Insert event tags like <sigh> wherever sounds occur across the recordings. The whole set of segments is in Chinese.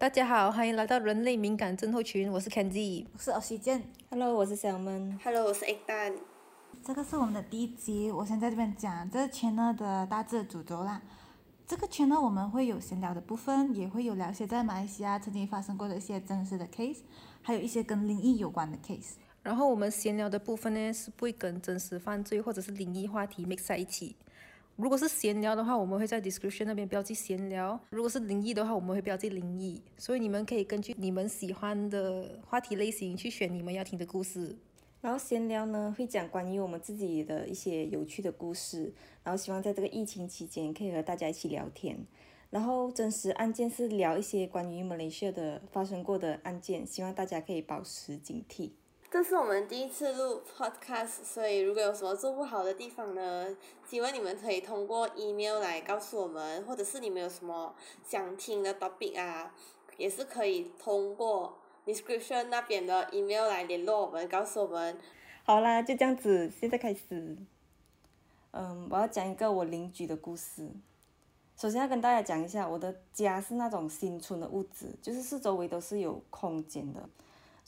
大家好，欢迎来到人类敏感症候群，我是 Kenzie。我是 Oxygen。Hello，我是小闷。Hello，我是 Egg 蛋。这个是我们的第一集，我先在这边讲这个 channel 的大致主轴啦。这个 channel 我们会有闲聊的部分，也会有聊一些在马来西亚曾经发生过的一些真实的 case，还有一些跟灵异有关的 case。然后我们闲聊的部分呢，是不会跟真实犯罪或者是灵异话题 mix 在一起。如果是闲聊的话，我们会在 description 那边标记闲聊；如果是灵异的话，我们会标记灵异。所以你们可以根据你们喜欢的话题类型去选你们要听的故事。然后闲聊呢，会讲关于我们自己的一些有趣的故事，然后希望在这个疫情期间可以和大家一起聊天。然后真实案件是聊一些关于马来西亚的发生过的案件，希望大家可以保持警惕。这是我们第一次录 podcast，所以如果有什么做不好的地方呢，希望你们可以通过 email 来告诉我们，或者是你们有什么想听的 topic 啊，也是可以通过 description 那边的 email 来联络我们，告诉我们。好啦，就这样子，现在开始。嗯，我要讲一个我邻居的故事。首先要跟大家讲一下，我的家是那种新村的屋子，就是四周围都是有空间的，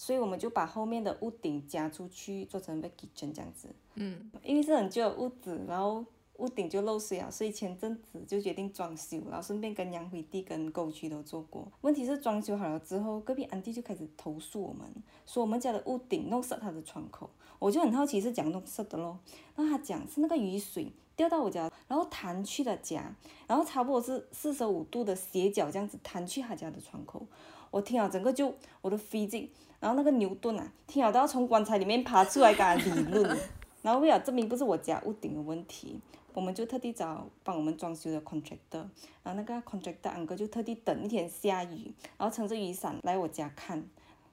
所以我们就把后面的屋顶加出去，做成 kitchen 这样子。嗯，因为是很旧的屋子，然后屋顶就漏水啊，所以前阵子就决定装修，然后顺便跟杨辉地跟沟渠都做过。问题是装修好了之后，隔壁安迪就开始投诉我们，说我们家的屋顶弄湿他的窗口。我就很好奇是怎样弄湿的咯，然后他讲是那个雨水掉到我家，然后弹去了家，然后差不多是四十五度的斜角这样子弹去他家的窗口。我听了整个就我的 physics，然后那个牛顿啊，听好都要从棺材里面爬出来跟他理论。<laughs> 然后为了证明不是我家屋顶的问题，我们就特地找帮我们装修的 contractor，然后那个 contractor uncle 就特地等一天下雨，然后撑着雨伞来我家看，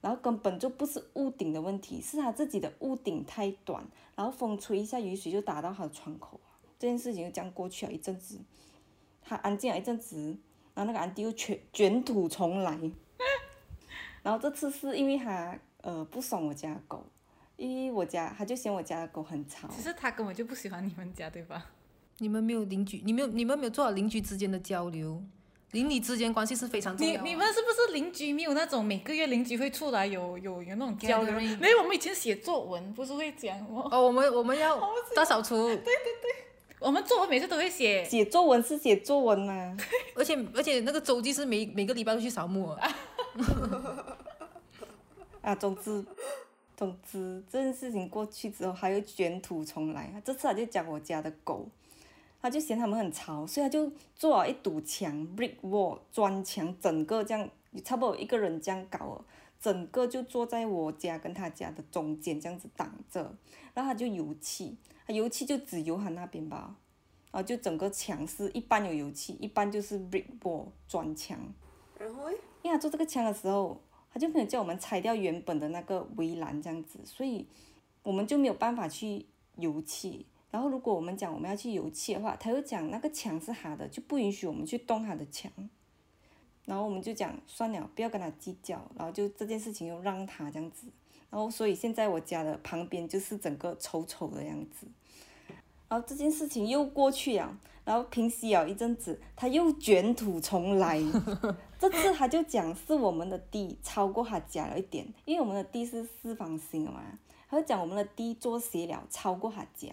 然后根本就不是屋顶的问题，是他自己的屋顶太短，然后风吹一下雨水就打到他的窗口，这件事情就这样过去了一阵子，他安静了一阵子，然后那个安迪又卷卷土重来，然后这次是因为他呃不爽我家狗。因为我家，他就嫌我家的狗很吵。其实他根本就不喜欢你们家，对吧？你们没有邻居，你没有你们没有做好邻居之间的交流，邻里之间关系是非常重要的。你你们是不是邻居没有那种每个月邻居会出来有有有那种交流？没有，我们以前写作文不是会讲哦，哦，我们我们要 <laughs> 大扫除，对对对我们作文每次都会写。写作文是写作文嘛？<laughs> 而且而且那个周记是每每个礼拜都去扫墓的。<laughs> <laughs> 啊，总之，总之这件事情过去之后，他又卷土重来。这次他就讲我家的狗，他就嫌他们很吵，所以他就做了一堵墙，brick wall 砖墙，整个这样差不多一个人这样高了，整个就坐在我家跟他家的中间这样子挡着，然后他就油漆，他油漆就只油他那边吧，然后就整个墙是一半有油漆，一半就是 brick wall 砖墙。然后，因为他做这个墙的时候，他就没有叫我们拆掉原本的那个围栏这样子，所以我们就没有办法去油漆。然后如果我们讲我们要去油漆的话，他又讲那个墙是他的，就不允许我们去动他的墙。然后我们就讲算了，不要跟他计较，然后就这件事情又让他这样子。然后所以现在我家的旁边就是整个丑丑的样子。然后这件事情又过去了，然后平息了一阵子，他又卷土重来。<laughs> 这次他就讲是我们的地超过他家了一点，因为我们的地是四方形的嘛，他就讲我们的地做斜了超过他家。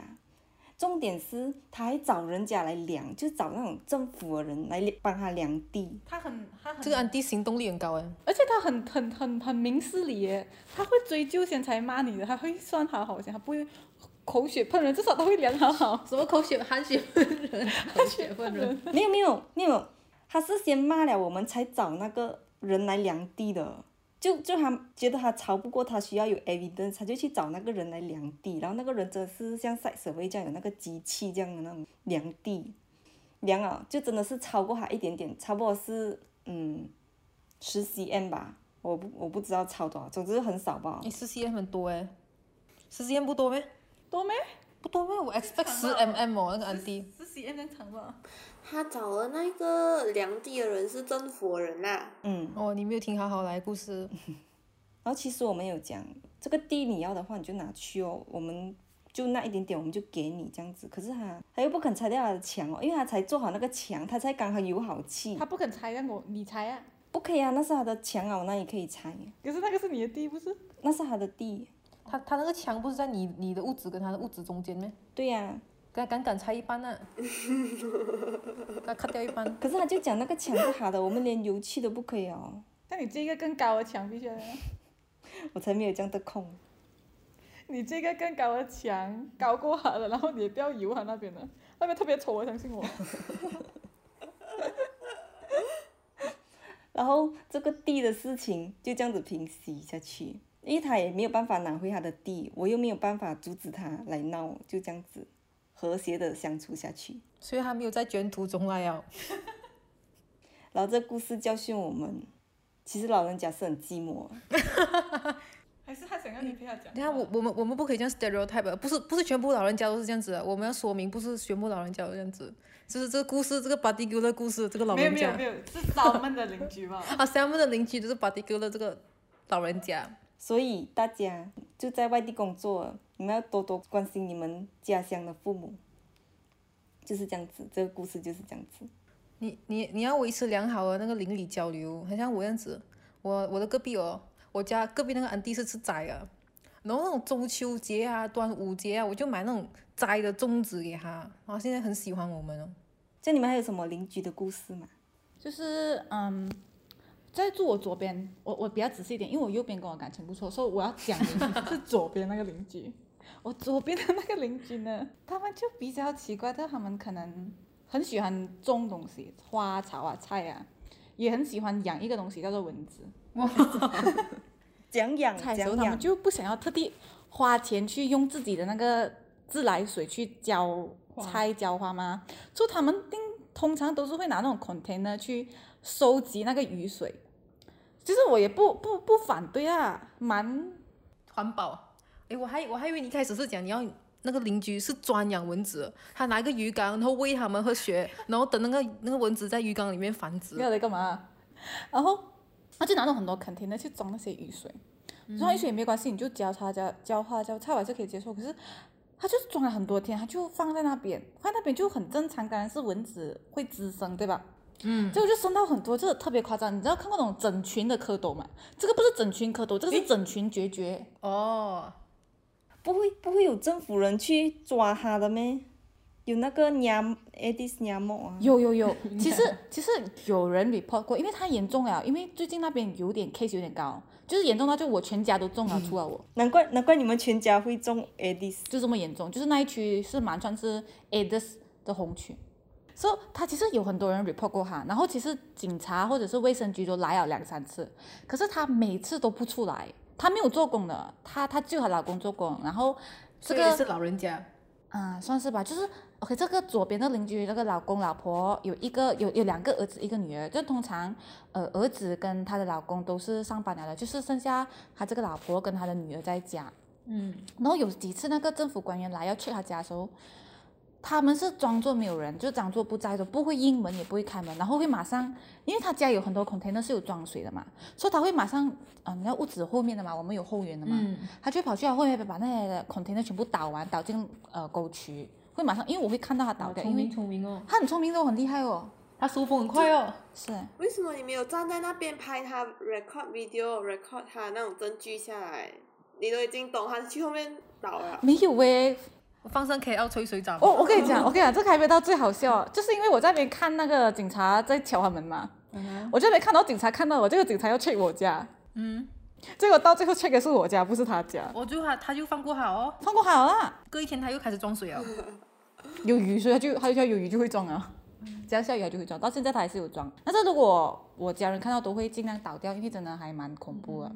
重点是他还找人家来量，就找那种政府的人来帮他量地。他很他很这个安迪行动力很高哎。而且他很很很很明事理耶，他会追究先才骂你的，他会算好好像，他不会口血喷人，至少他会量好好。什么口血含血喷人，含血喷人。没有没有没有，他是先骂了我们才找那个人来量地的。就就他觉得他超不过，他需要有 evidence，他就去找那个人来量地，然后那个人真的是像 site survey 这样有那个机器这样的那种量地，量啊就真的是超过他一点点，差不多是嗯十 cm 吧，我不我不知道超多少，总之很少吧你。十 cm 很多哎，十 cm 不多咩？多咩？不多咩？我 expect 十 mm 哦，那个安迪。是 C M 长吧？他找的那个量地的人是政府的人啊、嗯，哦，你没有听好好来故事。<laughs> 然后其实我们有讲，这个地你要的话你就拿去哦，我们就那一点点我们就给你这样子。可是他他又不肯拆掉他的墙哦，因为他才做好那个墙，他才刚好有好气他，不肯拆，让我你拆啊。不可以啊，那是他的墙啊，我那里可以拆，可是那个是你的地，不是？那是他的地。他他那个墙不是在你你的屋子跟他的屋子中间咩？对呀、给他敢敢拆一半啊，给他 cut 掉一半。可是他就讲那个墙是他的，我们连油漆都不可以哦。那你这个更高的墙必须要，我才没有这样的空。你这个更高的墙高过他的，然后你也不要油他那边了，那边特别丑，我相信我。<laughs> 然后这个地的事情就这样子平息下去，因为他也没有办法拿回他的地，我又没有办法阻止他来闹，就这样子和谐的相处下去。所以他没有在卷土重来哦。<laughs> 然后这故事教训我们，其实老人家是很寂寞。<laughs> 还是他想要你陪他讲话？等下我我们我们不可以这样 stereotype，不是不是全部老人家都是这样子的，我们要说明不是全部老人家都这样子，就是这个故事这个 particular 故事这个老人家没有没有，是咱们的邻居吧？<laughs> 啊，Sam 的邻居就是 particular 这个老人家。所以大家就在外地工作，你们要多多关心你们家乡的父母，就是这样子。这个故事就是这样子。你你你要维持良好的那个邻里交流，很像我这样子，我我的隔壁哦，我家隔壁那个安迪是吃斋啊，然后那种中秋节啊、端午节啊，我就买那种斋的粽子给他，然后现在很喜欢我们哦。这你们还有什么邻居的故事吗？就是嗯，在住我左边，我我比较仔细一点，因为我右边跟我感情不错，所以我要讲的是 <laughs> 左边那个邻居。我左边的那个邻居呢，他们就比较奇怪，但他们可能很喜欢种东西，花草啊、菜啊，也很喜欢养一个东西叫做蚊子。<laughs> 讲养菜的时候，他们就不想要特地花钱去用自己的那个自来水去浇菜浇花吗？就他们定通常都是会拿那种 container 去收集那个雨水。其实我也不不不反对啊，蛮环保。诶，我还我还以为你一开始是讲你要那个邻居是专养蚊子，他拿一个鱼缸，然后喂它们喝血，<laughs> 然后等那个那个蚊子在鱼缸里面繁殖。要来干嘛？然后他就拿了很多 container 去装那些雨水，装雨水也没关系，你就浇它浇浇花浇菜我还是可以接受。可是他就是装了很多天，他就放在那边，放在那边就很正常，当然是蚊子会滋生，对吧？嗯，结果就生到很多，这个特别夸张。你知道看过那种整群的蝌蚪吗？这个不是整群蝌蚪，这个是整群绝绝。哦，不会不会有政府人去抓它的咩？有那个 Nyam Edis Nyamo 啊，有有有，<laughs> 其实其实有人 report 过，因为它严重了，因为最近那边有点 case 有点高，就是严重到就我全家都中了，除了我。难怪难怪你们全家会中 Edis。就这么严重，就是那一区是蛮算是 AIDS 的红区，所以他其实有很多人 report 过他，然后其实警察或者是卫生局都来了两三次，可是他每次都不出来，他没有做工的，他他就她老公做工，然后这个是老人家。啊、算是吧，就是 OK，这个左边的邻居那个老公老婆有一个有有两个儿子一个女儿，就通常呃儿子跟她的老公都是上班了的，就是剩下他这个老婆跟他的女儿在家。嗯，然后有几次那个政府官员来要去他家的时候，他们是装作没有人，就装作不在的，不会应门也不会开门，然后会马上，因为他家有很多 container 是有装水的嘛，所以他会马上，嗯、那屋子后面的嘛，我们有后援的嘛，嗯他就跑去他后面把那些 container 全部倒完，倒进呃沟渠，会马上，因为我会看到他倒掉，聪明因为聪明哦，他很聪明的，很厉害哦，他收风很快哦。是。为什么你没有站在那边拍他 record video record 他那种证据下来？你都已经懂他去后面倒了。没有诶，我放上 KL 吹水澡。我我跟你讲，我跟你讲，这个还没到最好笑，就是因为我在那边看那个警察在敲他们嘛，我就没看到警察看到我，这个警察要 check 我家，嗯，结果到最后 check 的是我家，不是他家，我就他他就放过好哦，放过好啦，隔一天他又开始装水了。有雨所以他就他就叫有雨就会装啊，只要下雨他就会装，到现在他还是有装，但是如果我家人看到都会尽量倒掉，因为真的还蛮恐怖的。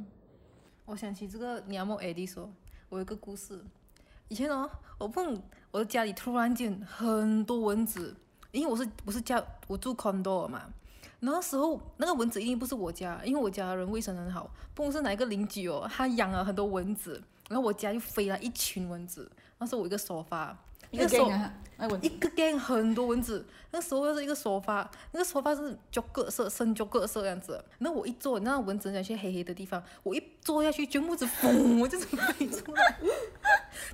我想起这个你要莫 AD 说，我有个故事。以前哦，我碰我的家里突然间很多蚊子，因为我是我是家我住 condo 嘛，那时候那个蚊子一定不是我家，因为我家人卫生很好，不管是哪一个邻居哦，他养了很多蚊子，然后我家就飞来一群蚊子。那时候我一个沙发，一个那手一个 gang 很多蚊子，那时候又是一个沙发，那个沙发是焦各色、深焦各色这样子。那我一坐，那蚊子那些黑黑的地方，我一坐下去，全部子嘣，<laughs> 我就是飞出来，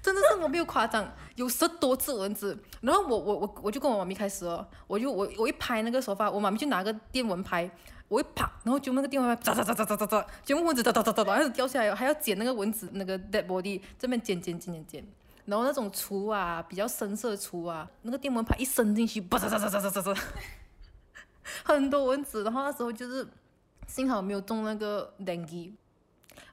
真的是我没有夸张，有十多只蚊子。然后我我我我就跟我妈咪开始哦，我就我我一拍那个沙发，我妈咪就拿个电蚊拍。我一啪，然后就那个电蚊拍，喳喳喳喳喳喳喳，全部蚊子哒哒哒哒哒，还是掉下来，还要捡那个蚊子那个 dead body，这边捡捡捡捡捡。然后那种厨啊，比较深色厨啊，那个电蚊拍一伸进去，叭喳喳喳喳喳喳，很多蚊子。然后那时候就是幸好没有中那个 dengue。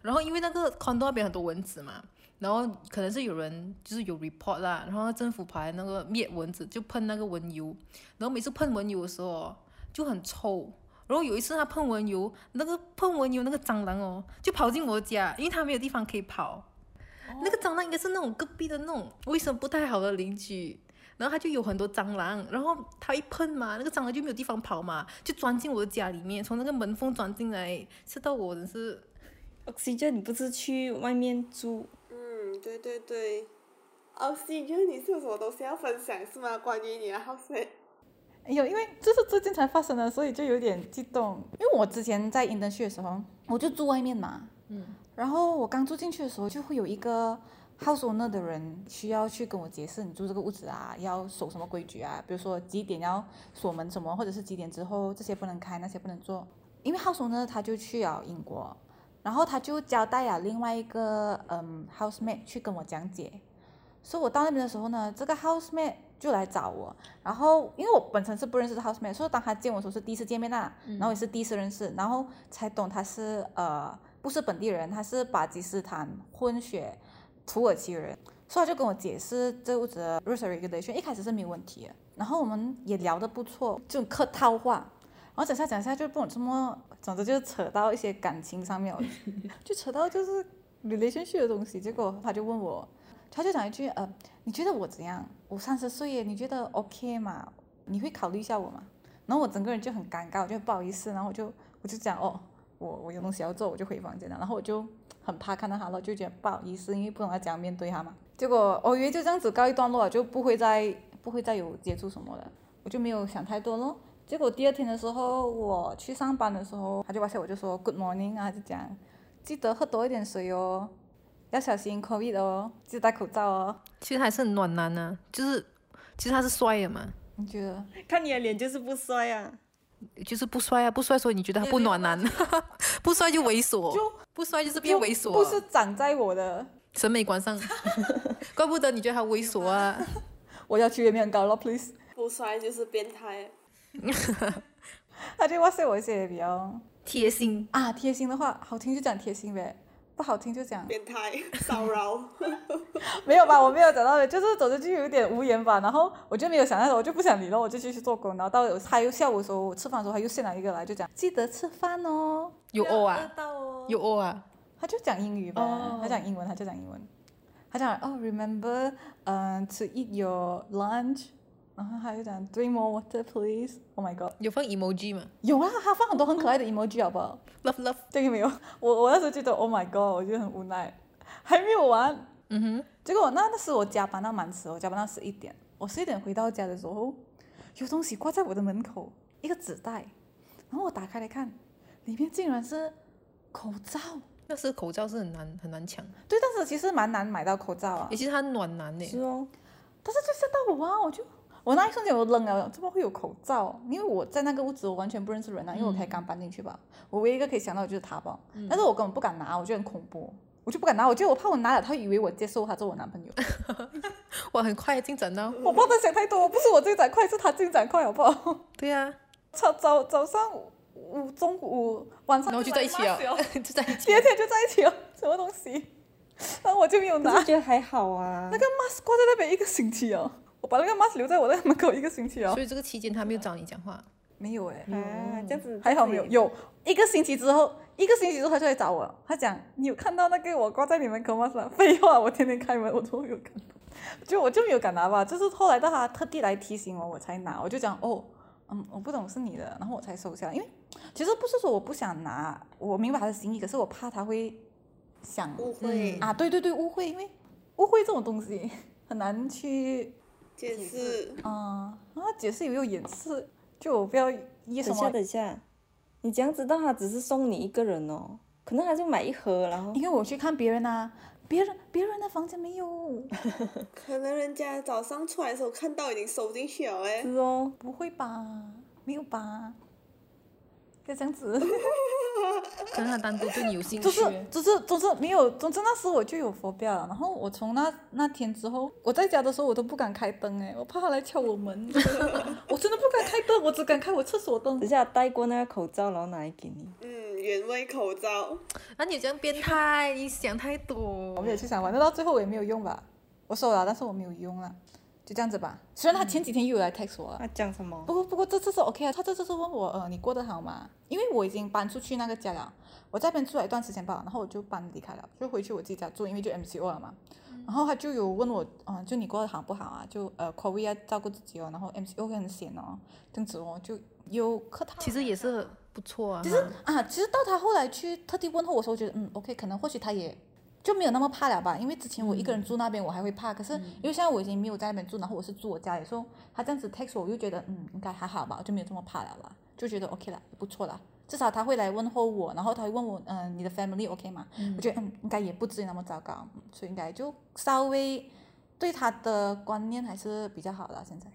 然后因为那个 condo 那边很多蚊子嘛，然后可能是有人就是有 report 啦，然后政府派那个灭蚊子，就喷那个蚊油。然后每次喷蚊油的时候就很臭。然后有一次他喷蚊油，那个喷蚊油那个蟑螂哦，就跑进我家，因为他没有地方可以跑。那个蟑螂应该是那种隔壁的那种卫生不太好的邻居，然后他就有很多蟑螂，然后他一喷嘛，那个蟑螂就没有地方跑嘛，就钻进我的家里面，从那个门缝钻进来，吃到我真是 Oxygen，你不是去外面住？嗯，对对对。哦，C，就是你是有什么东西要分享是吗？关于你的 housemate？有，因为这是最近才发生的，所以就有点激动。因为我之前在 internship 的时候，我就住外面嘛，嗯，然后我刚住进去的时候，就会有一个 house owner 的人需要去跟我解释，你住这个屋子啊，要守什么规矩啊，比如说几点要锁门什么，或者是几点之后这些不能开，那些不能做。因为 house owner 他就去了英国，然后他就交代了另外一个嗯 housemate 去跟我讲解。所以我到那边的时候呢，这个 housemate 就来找我，然后因为我本身是不认识的 housemate，所以当他见我的时候是第一次见面啦，然后也是第一次认识，然后才懂他是呃不是本地人，他是巴基斯坦混血土耳其人，所以他就跟我解释这屋子的 rules and regulation，一开始是没有问题的，然后我们也聊得不错，就客套话，然后讲下讲下就不懂怎么，总之就扯到一些感情上面，<laughs> 就扯到就是 relationship 的东西，结果他就问我。他就讲一句，呃，你觉得我怎样？我三十岁耶，你觉得 OK 吗？你会考虑一下我吗？然后我整个人就很尴尬，我就不好意思，然后我就我就讲，哦，我我有东西要做，我就回房间了。然后我就很怕看到他了，就觉得不好意思，因为不懂要怎样面对他嘛。结果我以为就这样子告一段落了，就不会再不会再有接触什么了，我就没有想太多咯。结果第二天的时候，我去上班的时候，他就发现我就说 Good morning 啊，就讲记得喝多一点水哦。要小心 COVID 哦，记得戴口罩哦。其实还是很暖男呢、就是其实他是帅的嘛，你觉得？<laughs> 看你的脸就是不帅啊。就是不帅啊，不帅所以你觉得他不暖男，<laughs> 不帅就猥琐，不帅就是变猥琐啊，不是长在我的，<laughs> 审美观上，<laughs> 怪不得你觉得他猥琐啊。我要求也没很高了，please。不帅就是变态。他就哇塞我一些比较贴心，啊贴心的话，好听就讲贴心呗，不好听就讲变态骚扰。<laughs> 没有吧，我没有讲到的，就是走着就有点无言吧，然后我就没有想到，我就不想理了，我就继续做工，然后到他又下午的时候，吃饭的时候他又现来一个来，就讲记得吃饭哦，有哦啊，到哦。有哦啊，他就讲英语吧，哦他讲英文，他就讲英文，他讲哦，remember，嗯、to eat your lunch，然后他就讲 drink more water please，oh my god，有放 emoji 吗？有啊，他放很多很可爱的 emoji 好不好？？Love love，这个没有，我我那时候觉得 oh my god，我觉得很无奈，还没有完，嗯哼，结果那那时我加班到蛮迟，我加班到十一点，我十一点回到家的时候，有东西挂在我的门口，一个纸袋，然后我打开来看，里面竟然是口罩。那时口罩是很难很难抢，对，但是其实蛮难买到口罩啊。尤，其是它暖男呢，是哦，但是就吓到我啊，我就我那一瞬间我愣了，怎么会有口罩？因为我在那个屋子我完全不认识人啊，因为我才刚搬进去吧，我唯一一个可以想到的就是他吧，但是我根本不敢拿，我觉得很恐怖，我就不敢拿，我觉得我怕我拿了，他以为我接受他做我男朋友，<laughs> 我，很快进展到，我怕他想太多，不是我进展快，是他进展快，好不好？<laughs> 对呀、早早早上午中午晚上然后就在一起了就在一起第二天就在一起了，什么东西？<laughs> 然后我就没有拿可是觉得还好啊那。个 mask 挂在那边一个星期哦，我把那个 mask 留在我的门口一个星期哦。所，以这个期间他没有找你讲话，没有哎，啊，这样子还好没有，有一个星期之后，一个星期之后他就来找我，他讲你有看到那个我挂在你门口吗？是吧？废话，我天天开门，我都没有看到，就我就没有敢拿吧，就是后来到他特地来提醒我，我才拿，我就讲哦，嗯，我不懂是你的，然后我才收下来，因为其实不是说我不想拿，我明白他的心意，可是我怕他会想误会。啊，对对对，误会，因为误会这种东西很难去解释。嗯，啊，解释也有掩饰，就我不要一什等下么，等下，你怎样知道他只是送你一个人哦？可能他就买一盒，然后因为我去看别人啊，别人别人的房间没有，<laughs> 可能人家早上出来的时候看到已经收进去了哎是。哦，不会吧？没有吧？不要这样子，可能他单独对你有兴趣。就是就是总是没有，总之那时我就有佛标了。然后我从那那天之后，我在家的时候我都不敢开灯哎，我怕他来敲我门，<laughs> 我真的不敢开灯，我只敢开我厕所灯等。下戴过那个口罩，然后拿来给你。嗯，原味口罩。那你这样变态，你想太多我。没有去想，反正到最后我也没有用吧，我收了，但是我没有用了，就这样子吧。虽然他前几天又有来 text 我了，他讲什么？不过不过这次是 OK 啊，他这次是问我，呃，你过得好吗？因为我已经搬出去那个家了，我在那边住了一段时间吧，然后我就搬离开了，就回去我自己家住，因为就 MCO 了嘛。然后他就有问我，嗯、就你过得好不好啊？就呃 COVID 要照顾自己哦，然后 MCO 会很闲哦，这样子哦，就有客套。其实也是不错啊。其实啊，其实到他后来去特地问候我的时候，我觉得嗯，OK，可能或许他也就没有那么怕了吧，因为之前我一个人住那边我还会怕，可是因为现在我已经没有在那边住，然后我是住我家里的时候，他这样子 text 我，我就觉得嗯，应该还好吧，我就没有这么怕了啦，就觉得 OK 了，不错了。至少他会来问候我，然后他会问我，嗯、你的 family OK 吗？我觉得嗯，应该也不至于那么糟糕，嗯所以应该就稍微对他的观念还是比较好的。现在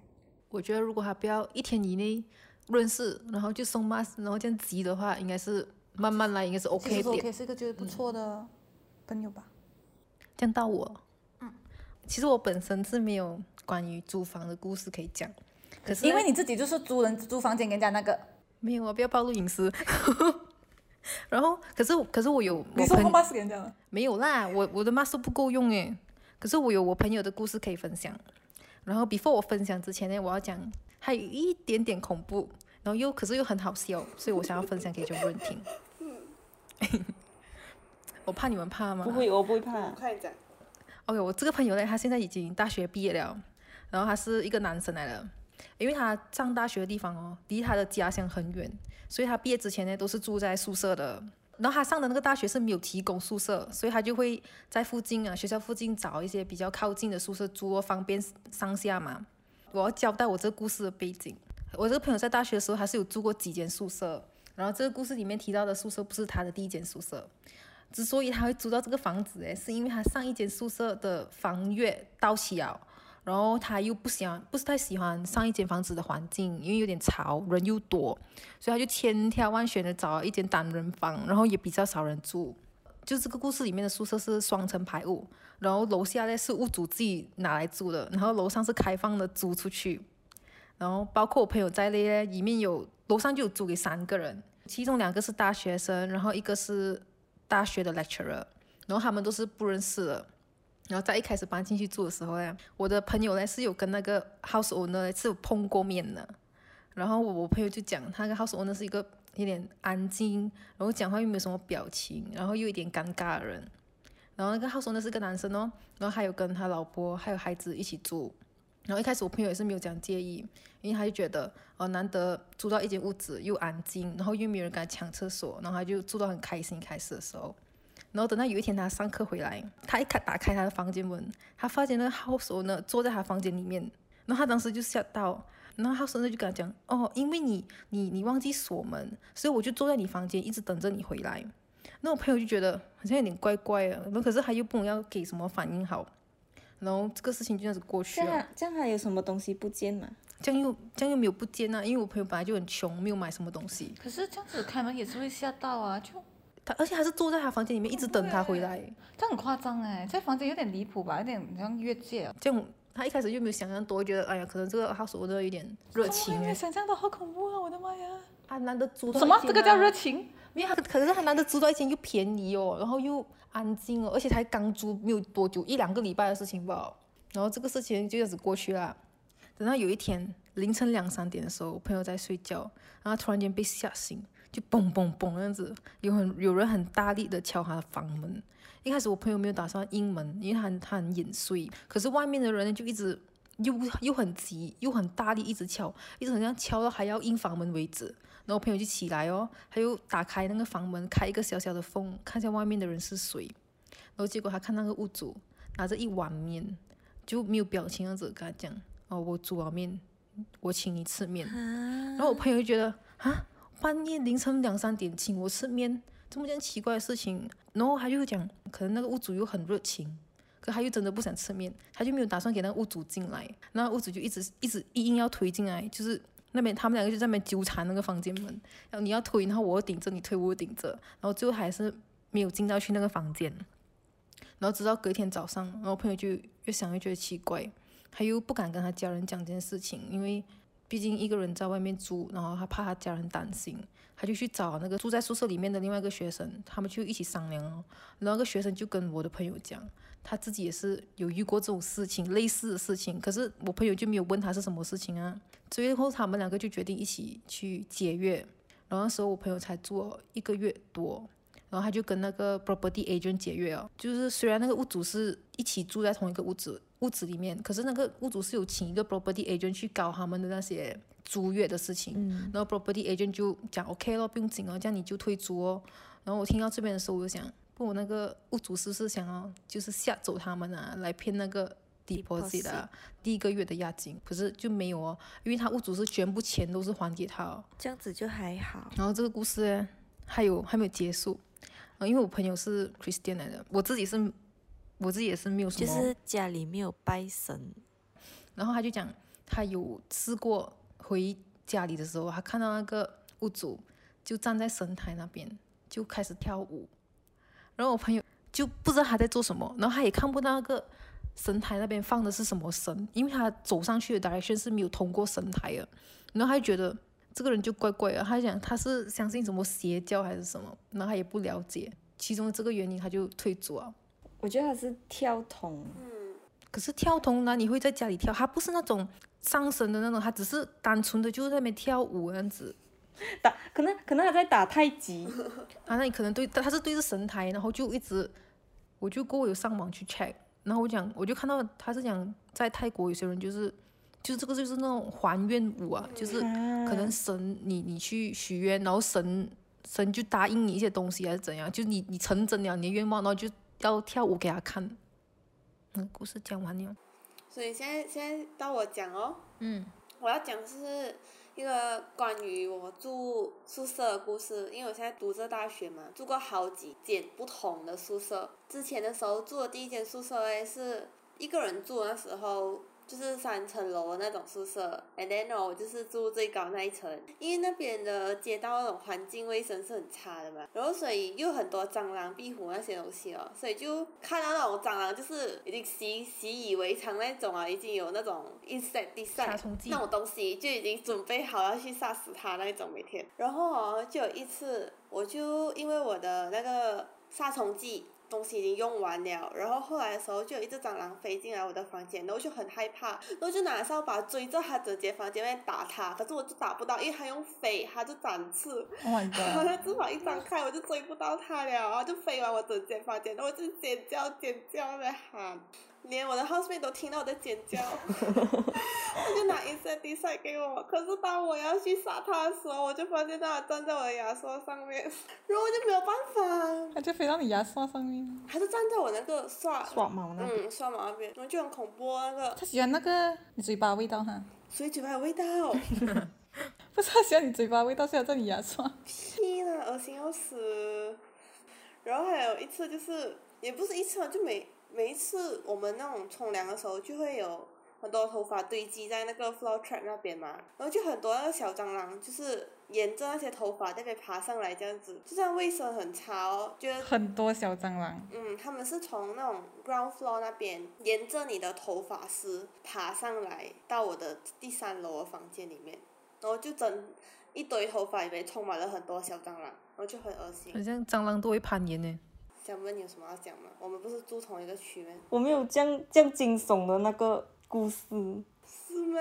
我觉得如果他不要一天以内认识，然后就送 mask，然后这样急的话，应该是慢慢来，应该是 OK 实是点。OK，是一个觉得不错的朋友吧。讲到我，嗯，其实我本身是没有关于租房的故事可以讲，可是因为你自己就是租人租房间给人家那个，没有啊，不要暴露隐私。<laughs> 然后，可是可是我有你说红巴是给人没有啦，我我的 mask 不够用诶。可是我有我朋友的故事可以分享。然后 before 我分享之前呢，我要讲还有一点点恐怖，然后又可是又很好笑，所以我想要分享给全部人听。<laughs> <laughs> 我怕你们怕吗？不会，我不会怕。快点讲。OK，我这个朋友呢，他现在已经大学毕业了，然后他是一个男生来的，因为他上大学的地方哦，离他的家乡很远，所以他毕业之前呢都是住在宿舍的。然后他上的那个大学是没有提供宿舍，所以他就会在附近啊学校附近找一些比较靠近的宿舍住哦，方便上下嘛。我要交代我这个故事的背景。我这个朋友在大学的时候，他是有住过几间宿舍，然后这个故事里面提到的宿舍不是他的第一间宿舍。之所以他会租到这个房子，诶，是因为他上一间宿舍的房月到期了，然后他又不喜欢，不是太喜欢上一间房子的环境，因为有点吵，人又多，所以他就千挑万选的找了一间单人房，然后也比较少人住。就这个故事里面的宿舍是双层排屋，然后楼下呢是屋主自己拿来住的，然后楼上是开放的租出去，然后包括我朋友在内呢，里面有楼上就有租给三个人，其中两个是大学生，然后一个是大学的 lecturer，然后他们都是不认识的。然后在一开始搬进去住的时候呢，我的朋友呢是有跟那个 house owner 是有碰过面的。然后我朋友就讲，他跟 house owner 是一个有点安静，然后讲话又没有什么表情，然后又有点尴尬的人。然后那个 house owner 是个男生哦，然后还有跟他老婆还有孩子一起住。然后一开始我朋友也是没有讲介意，因为他就觉得哦难得租到一间屋子又安静，然后又没有人跟他抢厕所，然后他就住到很开心。开始的时候，然后等到有一天他上课回来，他一开打开他的房间门，他发现那个 house owner 坐在他房间里面，然后他当时就吓到，然后 house owner 就跟他讲哦，因为你你你忘记锁门，所以我就坐在你房间一直等着你回来。那我朋友就觉得好像有点怪怪的，然后可是他又不能要给什么反应好，然后这个事情就这样子过去了。这样他这样还有什么东西不见吗？这样又这样又没有不见啊，因为我朋友本来就很穷，没有买什么东西。可是这样子开门也是会吓到啊，就他而且还是坐在他房间里面一直等他回来，这样很夸张哎，在房间有点离谱吧，有点像越界啊。这样他一开始就没有想象多，觉得哎呀，可能这个 house owner 有点热情哎，想象到好恐怖啊！我的妈呀！啊难得租到什么这个叫热情？因为，他可是他难得租到一间又便宜哦，然后又安静哦，而且才刚租没有多久，一两个礼拜的事情吧。然后这个事情就这样子过去了。等到有一天凌晨两三点的时候，我朋友在睡觉，然后突然间被吓醒，就嘣嘣嘣那样子，有很有人很大力的敲他的房门。一开始我朋友没有打算应门，因为他很他很眼睡，可是外面的人就一直又又很急又很大力一直敲，一直好像敲到还要应房门为止。然后我朋友就起来哦，他又打开那个房门，开一个小小的缝，看一下外面的人是谁。然后结果他看那个屋主拿着一碗面，就没有表情样子跟他讲：“哦，我煮了面，我请你吃面。啊然后我朋友就觉得啊，半夜凌晨两三点请我吃面，这么件奇怪的事情。然后他就讲，可能那个屋主又很热情，可他又真的不想吃面，他就没有打算给那个屋主进来。然后屋主就一直一直硬要推进来，就是那边他们两个就在那边纠缠那个房间门，然后你要推，然后我顶着，你推我顶着，然后最后还是没有进到去那个房间。然后直到隔天早上，然后朋友就越想越觉得奇怪，他又不敢跟他家人讲这件事情，因为毕竟一个人在外面住，然后他怕他家人担心，他就去找那个住在宿舍里面的另外一个学生，他们就一起商量。然后那个学生就跟我的朋友讲，他自己也是有遇过这种事情，类似的事情，可是我朋友就没有问他是什么事情啊。最后他们两个就决定一起去解约，然后那时候我朋友才做一个月多。然后他就跟那个 property agent 解约哦，就是虽然那个屋主是一起住在同一个屋子屋子里面，可是那个屋主是有请一个 property agent 去搞他们的那些租约的事情，嗯，然后 property agent 就讲 OK 咯，不用紧哦，这样你就退租哦。然后我听到这边的时候，我就想，不，我那个屋主是不是想要就是吓走他们啊，来骗那个 deposit 啊，第一个月的押金？可是就没有哦，因为他屋主是全部钱都是还给他哦。这样子就还好。然后这个故事呢，还有还没有结束，呃，因为我朋友是 Christian 来的，我自己是，我自己也是没有什么，就是家里没有拜神，然后他就讲，他有试过回家里的时候，他看到那个屋主就站在神台那边，就开始跳舞，然后我朋友就不知道他在做什么，然后他也看不到那个神台那边放的是什么神，因为他走上去的 direction 是没有通过神台的，然后他就觉得这个人就怪怪的，他就讲他是相信什么邪教还是什么，然后他也不了解，其中这个原因他就退租啊。我觉得他是跳童，嗯，可是跳童呢，你会在家里跳，他不是那种上身的那种，他只是单纯的就是在那边跳舞这样子。<laughs> 打可能可能他在打太极，<laughs> 啊，那你可能对，他是对着神台，然后就一直，我就过后有上网去 check，然后我讲，我就看到他是讲在泰国有些人就是，就是这个就是那种还愿舞啊，就是可能神你你去许愿，然后神神就答应你一些东西还是怎样，就是你你成真了你的愿望，然后就要跳舞给他看。嗯，故事讲完了。所以现在现在到我讲哦，嗯，我要讲的是一个关于我住宿舍的故事，因为我现在读着大学嘛，住过好几间不同的宿舍。之前的时候住的第一间宿舍诶是一个人住，那时候就是三层楼的那种宿舍，and then 哦，我就是住最高那一层，因为那边的街道那种环境卫生是很差的嘛，然后所以又很多蟑螂、壁虎那些东西哦，所以就看到那种蟑螂就是已经习习以为常那种啊，已经有那种 insecticide 杀虫剂。那种东西就已经准备好要去杀死它那一种每天，然后哦就有一次我就因为我的那个杀虫剂。东西已经用完了，然后后来的时候就有一只蟑螂飞进来我的房间，然后就很害怕，然后就拿扫把追着它整间房间面打它，可是我就打不到，因为它用飞，它就展翅，Oh my 然后翅膀一张开，我就追不到它了，然后就飞完我整间房间，然后我就尖叫尖叫在喊，连我的 housemate 都听到我在尖叫，他就拿 insecticide 给我，可是当我要去杀它的时候，我就发现它站在我的牙刷上面，然后我就没有办法，它就飞到你牙刷上面。它就站在我那个刷刷毛那边。嗯刷毛那边，然后就很恐怖哦那个它喜欢那个你嘴巴的味道哈，所以嘴巴有味道，<laughs> 不是它喜欢你嘴巴的味道，是要在你牙刷。屁啦，恶心要死。然后还有一次就是，也不是一次嘛，就每每一次我们那种冲凉的时候，就会有很多头发堆积在那个 floor trap 那边嘛，然后就很多那个小蟑螂，就是沿着那些头发那边爬上来，这样子，就这样卫生很差哦，觉得很多小蟑螂，嗯，他们是从那种 ground floor 那边沿着你的头发丝爬上来到我的第三楼的房间里面，然后就整一堆头发里面充满了很多小蟑螂，然后就很恶心好。像蟑螂都会攀岩呢。想问你有什么要讲吗？我们不是住同一个区吗？我没有这样这样惊悚的那个故事，是吗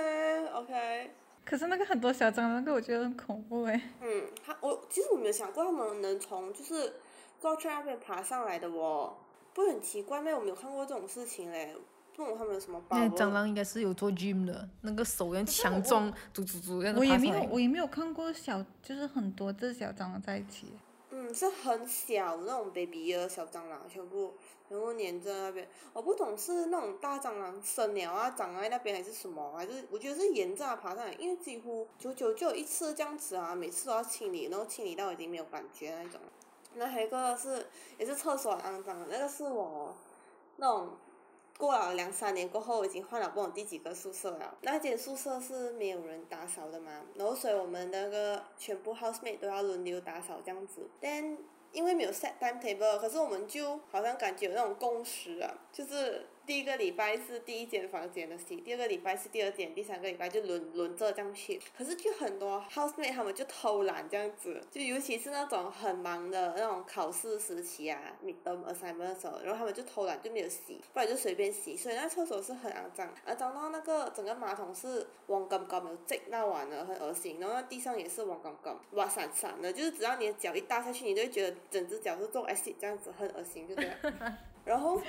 ？OK。可是那个很多小蟑螂，那个我觉得很恐怖诶。嗯，他我其实我没有想过他们能从就是高处那边爬上来的哦，不会很奇怪吗？我没有看过这种事情嘞，不懂他们有什么包那蟑螂应该是有做 gym 的，那个手要强壮，嘟嘟嘟，让它我也没有。我也没有看过小，就是很多只小蟑螂在一起。不，是很小那种 baby 的小蟑螂，全部全部粘在那边。我不懂是那种大蟑螂生鸟啊长在那边还是什么，还是我觉得是沿着爬上来，因为几乎久久就一次这样子啊，每次都要清理，然后清理到已经没有感觉那种。那还有一个是也是厕所肮脏，那个是我那种过了两三年过后，已经换了不懂第几个宿舍了。那间宿舍是没有人打扫的嘛，然后所以我们那个全部 housemate 都要轮流打扫这样子。但因为没有 set timetable，可是我们就好像感觉有那种共识啊，就是第一个礼拜是第一间房间的洗，第二个礼拜是第二间，第三个礼拜就轮轮着这样去。可是就很多 housemate 他们就偷懒这样子，就尤其是那种很忙的那种考试时期啊，midterm assignment 的时候，然后他们就偷懒就没有洗，不然就随便洗，所以那厕所是很肮脏，肮脏到那个整个马桶是黄金金有积到完了，很恶心，然后那地上也是黄金金，哇闪闪的，就是只要你的脚一搭下去，你就会觉得整只脚是做 acid 这样子，很恶心，就这样。<laughs> 然后。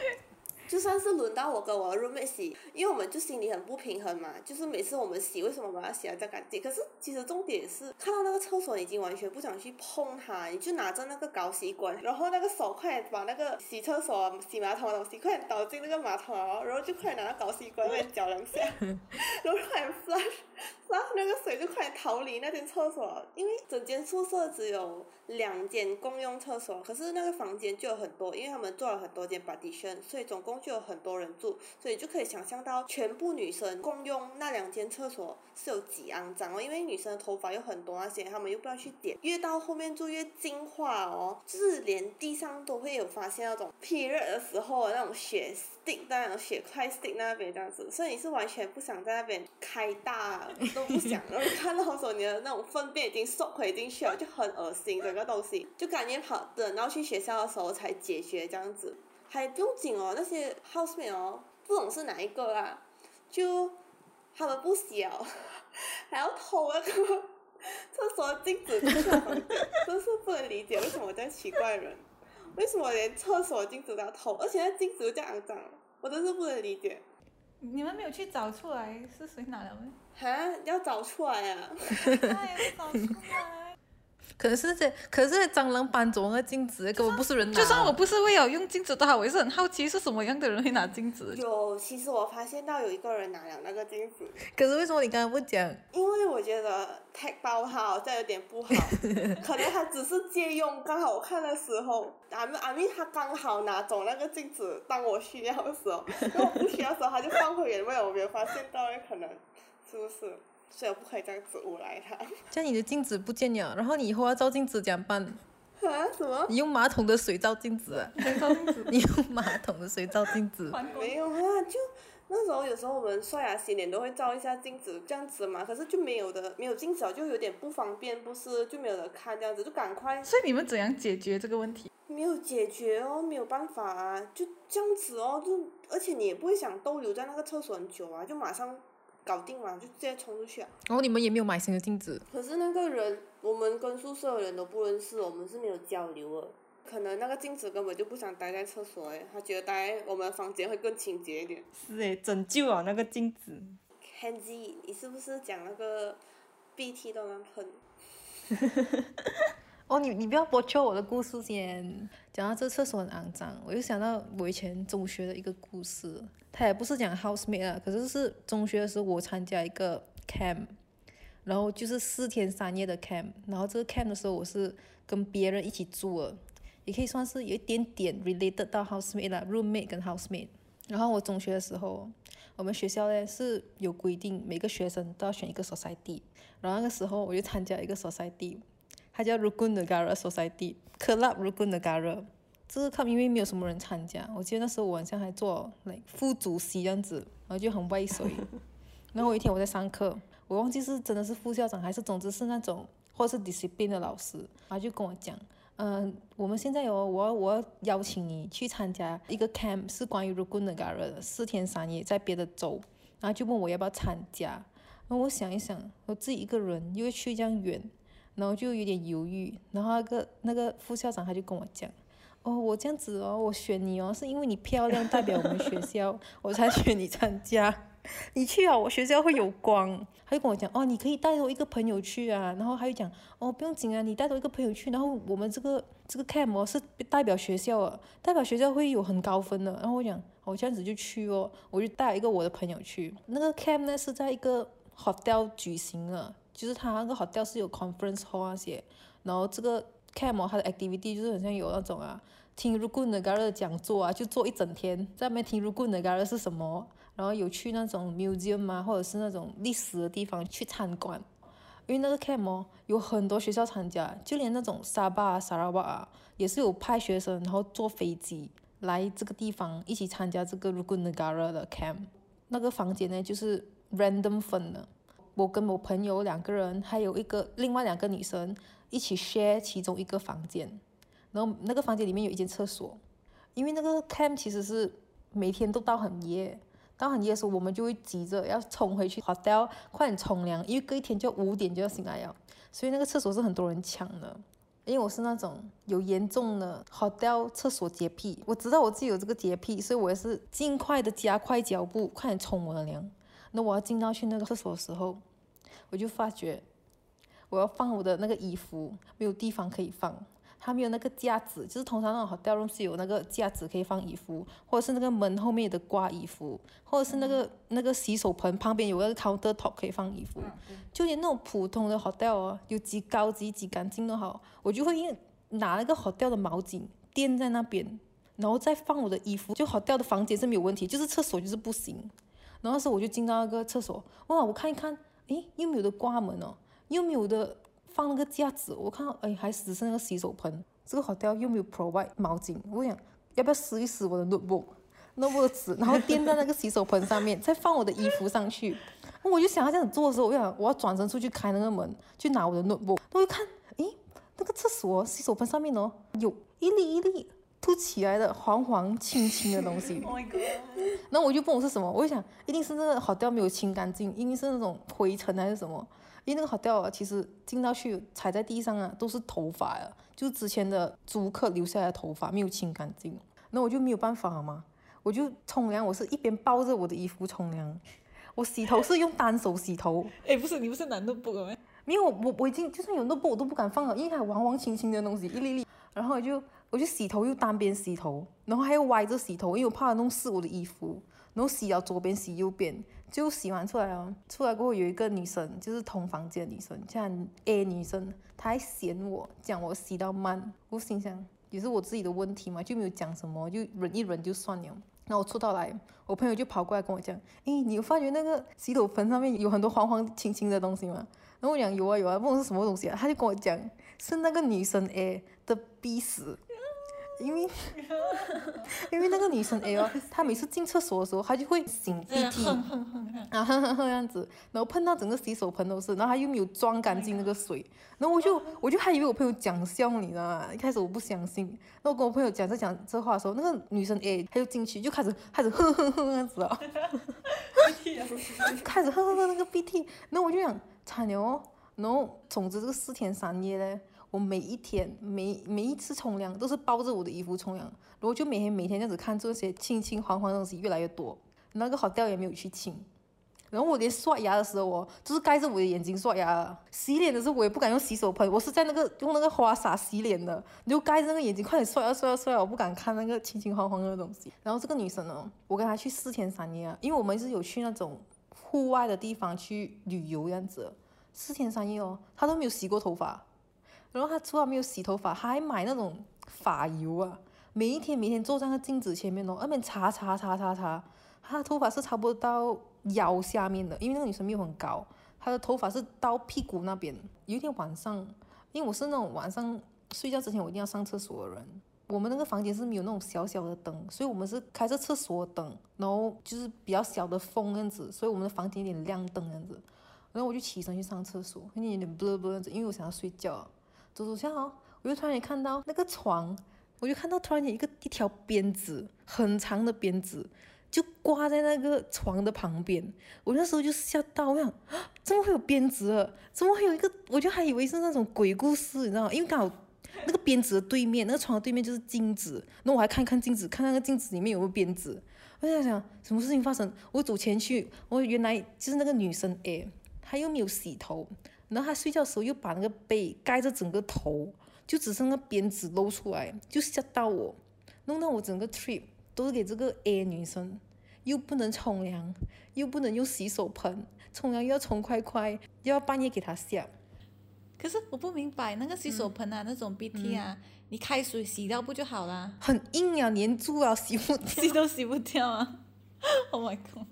就算是轮到我跟我的 roommate 洗，因为我们就心里很不平衡嘛，就是每次我们洗，为什么我们要洗得这干净？可是其实重点是看到那个厕所，已经完全不想去碰它，你就拿着那个高吸管，然后那个手快点把那个洗厕所、洗马桶的东西快点倒进那个马桶啊，然后就快点拿搞洗管快点搅两下，然后快点 <laughs> flush，然后那个水就快点逃离那间厕所，因为整间宿舍只有两间共用厕所，可是那个房间就有很多，因为他们做了很多间 partition，所以总共就有很多人住，所以就可以想象到全部女生共用那两间厕所是有几肮脏哦。因为女生的头发有很多那些，他们又不要去点，越到后面就越精化哦，就是连地上都会有发现那种 <laughs> period 的时候的那种血 stick 那种血块 stick 那边这样子，所以你是完全不想在那边开大都不想，然后看到时候你的那种粪便已经缩回进去了，就很恶心整个东西，就赶紧跑等到去学校的时候才解决这样子。还不用紧哦，那些 housemate 哦，不懂是哪一个啦，就他们不洗哦，还要偷那个厕所镜子，<laughs> 真是不能理解为什么这样奇怪人，为什么连厕所镜子都要偷，而且那镜子又这样肮脏，我真是不能理解。你们没有去找出来是谁拿的吗？哈，要找出来啊！<laughs> 哎，找出来。可能是这，可是蟑螂搬走那个镜子，根本不是人拿。就算我不是为了用镜子的话，我也是很好奇是什么样的人会拿镜子。有，其实我发现到有一个人拿了那个镜子，可是为什么你刚刚不讲？因为我觉得 tag 包它好像有点不好，<laughs> 可能他只是借用，刚好我看的时候，阿咪阿咪他刚好拿走那个镜子，当我需要的时候，如果不需要的时候他就放回原位，我没有发现到，可能是不是？所以我不可以 <laughs> 这样子诬赖他。像你的镜子不见了，然后你以后要照镜子怎么办？啊？什么？你用马桶的水照镜子啊？照镜子。<laughs> 你用马桶的水照镜子？没有啊，就那时候有时候我们刷牙洗脸都会照一下镜子，这样子嘛。可是就没有的，没有镜子就有点不方便，不是？就没有人看这样子，就赶快。所以你们怎样解决这个问题？没有解决哦，没有办法啊，就这样子哦，就而且你也不会想逗留在那个厕所很久啊，就马上。搞定了，就直接冲出去啊！然后你们也没有买新的镜子。可是那个人，我们跟宿舍的人都不认识，我们是没有交流的。可能那个镜子根本就不想待在厕所诶，他觉得待在我们房间会更清洁一点。是诶，拯救了那个镜子。Kenji，你是不是讲那个 BT 都能喷？<laughs> 哦，你你不要剥夺我的故事先。讲到这厕所很肮脏，我又想到我以前中学的一个故事。他也不是讲 housemate 啊，可是是中学的时候我参加一个 camp，然后就是四天三夜的 camp，然后这个 camp 的时候我是跟别人一起住了，也可以算是有一点点 related 到 housemate 啦，roommate 跟 housemate。然后我中学的时候，我们学校呢是有规定每个学生都要选一个 society，然后那个时候我就参加一个 society。它叫 Rukun Negara Society，Club Rukun Negara。这个 club 因为没有什么人参加，我记得那时候我好像还做 like 副主席这样子，然后就很畏水。<laughs> 然后有一天我在上课，我忘记是真的是副校长还是总之是那种或者是 discipline 的老师，他就跟我讲，嗯，我们现在有我要我要邀请你去参加一个 camp，是关于 Rukun Negara 的四天三夜，在别的州，然后就问我要不要参加。然后我想一想，我自己一个人又去这样远。然后就有点犹豫，然后那个那个副校长他就跟我讲，哦，我这样子哦，我选你哦，是因为你漂亮，代表我们学校，<laughs> 我才选你参加。你去啊，我学校会有光。他就跟我讲，哦，你可以带多一个朋友去啊。然后他就讲，哦，不用紧啊，你带多一个朋友去。然后我们这个这个 camp 哦是代表学校啊，代表学校会有很高分的。然后我讲，我这样子就去哦，我就带一个我的朋友去。那个 camp 呢是在一个 hotel 举行的，就是他那个 hotel 是有 conference hall 那些。然后这个 camp 它的 activity 就是很像有那种啊，听 Rukun Negara 的讲座啊，就坐一整天，在那边听 Rukun Negara 是什么。然后有去那种 museum 啊，或者是那种历史的地方去参观，因为那个 camp 哦，有很多学校参加，就连那种沙巴、沙拉瓦啊，也是有派学生，然后坐飞机来这个地方一起参加这个 Rukun Negara 的 camp。那个房间呢，就是 random 分的，我跟我朋友两个人，还有一个另外两个女生一起 share 其中一个房间，然后那个房间里面有一间厕所，因为那个 camp 其实是每天都到很夜。到很夜的时候，我们就会急着要冲回去 hotel，快点冲凉，因为隔一天就五点就要醒来了。所以那个厕所是很多人抢的。因为我是那种有严重的 hotel 厕所洁癖，我知道我自己有这个洁癖，所以我也是尽快的加快脚步，快点冲我的凉。那我要进到去那个厕所的时候，我就发觉我要放我的那个衣服没有地方可以放。它没有那个架子，就是通常那种吊绒是有那个架子可以放衣服，或者是那个门后面的挂衣服，或者是那个那个洗手盆旁边有个 counter top 可以放衣服。就连那种普通的 hotel 哦，有几高级几干净都好，我就会拿那个 hotel 的毛巾垫在那边，然后再放我的衣服。就 hotel 的房间是没有问题，就是厕所就是不行。然后那时候我就进到那个厕所，哇，我看一看，诶，又没有的挂门哦，又没有的。放那个架子，我看到哎，还只剩那个洗手盆。这个 hotel 又没有 provide 毛巾，我想要不要撕一撕我的 notebook，notebook 的纸，然后垫在那个洗手盆上面，再放我的衣服上去。我就想要这样做的时候，我想我要转身出去开那个门，去拿我的 notebook。我一看，诶，那个厕所洗手盆上面哦，有一粒一粒凸起来的黄黄青青的东西。<laughs> 然后我就问我是什么，我就想一定是那个 hotel 没有清干净，一定是那种灰尘还是什么。因为那个好掉啊，其实进到去踩在地上啊，都是头发呀，就是之前的租客留下来的头发，没有清干净。那我就没有办法嘛，我就冲凉，我是一边抱着我的衣服冲凉，我洗头是用单手洗头。哎，不是，你不是男的不吗？没有，我我已经就算有那布我都不敢放了，因为它黄黄青青的东西一粒粒。然后我就我就洗头又单边洗头，然后还要歪着洗头，因为我怕弄湿我的衣服。然后洗了左边洗右边。就洗完出来哦，出来过后有一个女生，就是同房间的女生，像 A 女生，她还嫌我讲我洗到慢，我心想也是我自己的问题嘛，就没有讲什么，就忍一忍就算了。然后我出到来，我朋友就跑过来跟我讲，诶，你有发觉那个洗头盆上面有很多黄黄青青的东西吗？然后我讲有啊有啊，问我是什么东西啊？他就跟我讲是那个女生 A 的鼻屎。因为，<laughs> 因为那个女生 A 哦她每次进厕所的时候，她就会擤鼻涕，啊哼哼哼这样子，然后碰到整个洗手盆都是，然后她又没有装干净那个水，然后我就我就还以为我朋友讲笑，你知道吗？一开始我不相信，然后跟我朋友讲这讲这话的时候，那个女生 A 她就进去就开始开始哼哼哼这样子啊，开始哼哼哼 <laughs> <laughs> 那个鼻涕，然后我就想惨了哦，然后总之这个四天三夜嘞。我每一天每每一次冲凉都是抱着我的衣服冲凉，然后就每天每天这样子看这些青青黄黄的东西越来越多，那个好掉也没有去清，然后我连刷牙的时候哦，就是盖着我的眼睛刷牙，洗脸的时候我也不敢用洗手盆，我是在那个用那个花洒洗脸的，你就盖着那个眼睛快点刷牙刷牙刷牙，我不敢看那个青青黄黄的东西。然后这个女生呢，我跟她去四天三夜，因为我们是有去那种户外的地方去旅游样子，四天三夜哦，她都没有洗过头发。然后他除了没有洗头发，还买那种发油啊，每一天每天坐在那个镜子前面哦，那边擦擦擦擦擦，他的头发是差不多到腰下面的，因为那个女生没有很高，她的头发是到屁股那边。有一天晚上，因为我是那种晚上睡觉之前我一定要上厕所的人，我们那个房间是没有那种小小的灯，所以我们是开着厕所灯，然后就是比较小的风样子，所以我们的房间有点亮灯这样子。然后我就起身去上厕所，有点有点 blur blur 样子，因为我想要睡觉。走走下哦，我就突然间看到那个床，我就看到突然间一个一条鞭子，很长的鞭子，就挂在那个床的旁边。我那时候就吓到，我想，<gasps> 怎么会有鞭子？怎么会有一个？我就还以为是那种鬼故事，你知道吗？因为刚好那个鞭子的对面，那个床的对面就是镜子。那我还看看镜子，看那个镜子里面有没有鞭子。我就在想什么事情发生，我走前去，我原来就是那个女生 A，她又没有洗头，然后他睡觉的时候又把那个被盖着整个头，就只剩个辫子露出来，就吓到我，弄到我整个 trip 都是给这个 A 女生，又不能冲凉，又不能用洗手盆，冲凉又要冲快快，又要半夜给她下。可是我不明白那个洗手盆啊，那种 BT 啊，你开水洗掉不就好啦？很硬啊，粘住啊，洗不掉，<laughs> 洗都洗不掉啊！Oh my god！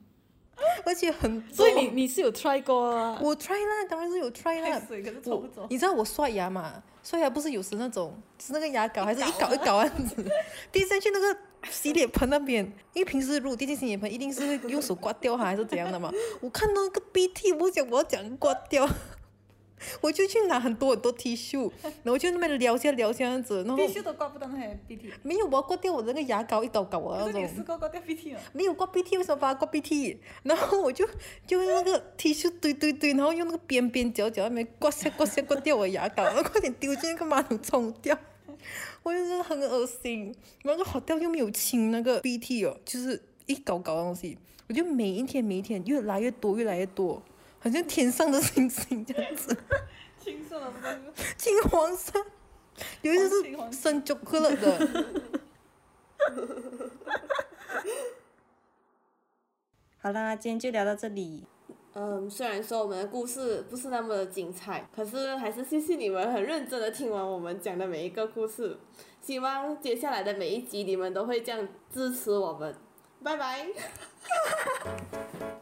<laughs> 而且很重。所以你你是有 try 过啊？我 try 啦，当然是有 try 啦。水可是抽不我走。你知道我刷牙嘛？刷牙不是有时那种是那个牙膏，还是一搞一搞这样子，<laughs> 滴进去那个洗脸盆那边。因为平时如果滴进洗脸盆，一定是会用手刮掉它，还是怎样的嘛？我看到那个 BT，我想我要讲刮掉，<laughs> 我就去拿很多很多 T 恤，然后就那边撩下撩下这样子，然后 T 恤都刮不到那些 BT。没有刮掉我那个牙膏一刀搞啊那种。试过刮掉 BT 吗？没有刮 BT，为什么把它刮 BT？然后我就就用那个 T 恤堆堆堆，然后用那个边边角角那边刮下刮下刮掉我牙膏，<laughs> 然后快点丢进那个马桶冲掉。<laughs> 我就觉得很恶心，那个好掉又没有清那个 BT 哦，就是一搞搞的东西，我就每一天每一天越来越多越来越多，好像天上的星星这样子，<laughs> 青色的那个。金黄色，有一次黄是生巧克力的。<laughs> 好啦，今天就聊到这里。嗯，虽然说我们的故事不是那么的精彩，可是还是谢谢你们很认真的听完我们讲的每一个故事。希望接下来的每一集你们都会这样支持我们。拜拜。<laughs>